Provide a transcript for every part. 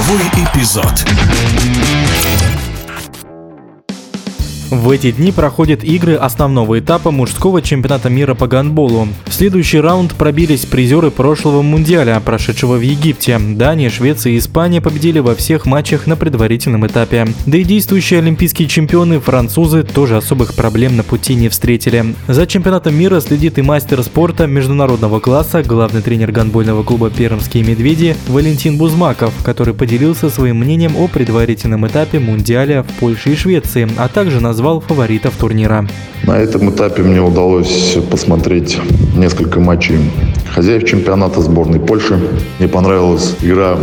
Игровой эпизод. В эти дни проходят игры основного этапа мужского чемпионата мира по гандболу. В следующий раунд пробились призеры прошлого мундиаля, прошедшего в Египте. Дания, Швеция и Испания победили во всех матчах на предварительном этапе. Да и действующие олимпийские чемпионы французы тоже особых проблем на пути не встретили. За чемпионатом мира следит и мастер спорта международного класса, главный тренер гандбольного клуба «Пермские медведи» Валентин Бузмаков, который поделился своим мнением о предварительном этапе мундиаля в Польше и Швеции, а также назвал назвал фаворитов турнира. На этом этапе мне удалось посмотреть несколько матчей хозяев чемпионата сборной Польши. Мне понравилась игра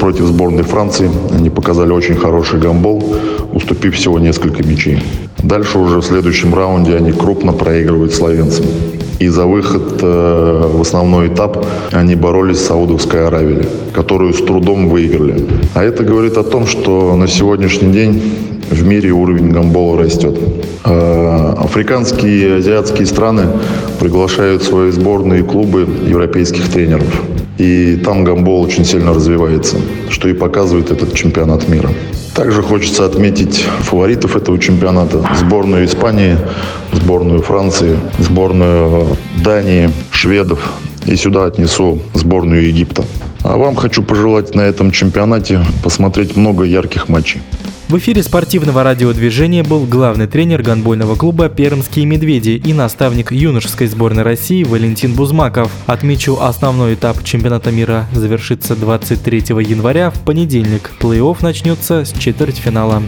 против сборной Франции. Они показали очень хороший гамбол, уступив всего несколько мячей. Дальше уже в следующем раунде они крупно проигрывают словенцам. И за выход э, в основной этап они боролись с Саудовской Аравией, которую с трудом выиграли. А это говорит о том, что на сегодняшний день в мире уровень гамбола растет. А, африканские и азиатские страны приглашают свои сборные клубы европейских тренеров. И там гамбол очень сильно развивается, что и показывает этот чемпионат мира. Также хочется отметить фаворитов этого чемпионата. Сборную Испании, сборную Франции, сборную Дании, шведов. И сюда отнесу сборную Египта. А вам хочу пожелать на этом чемпионате посмотреть много ярких матчей. В эфире спортивного радиодвижения был главный тренер гандбольного клуба «Пермские медведи» и наставник юношеской сборной России Валентин Бузмаков. Отмечу, основной этап чемпионата мира завершится 23 января в понедельник. Плей-офф начнется с четвертьфинала.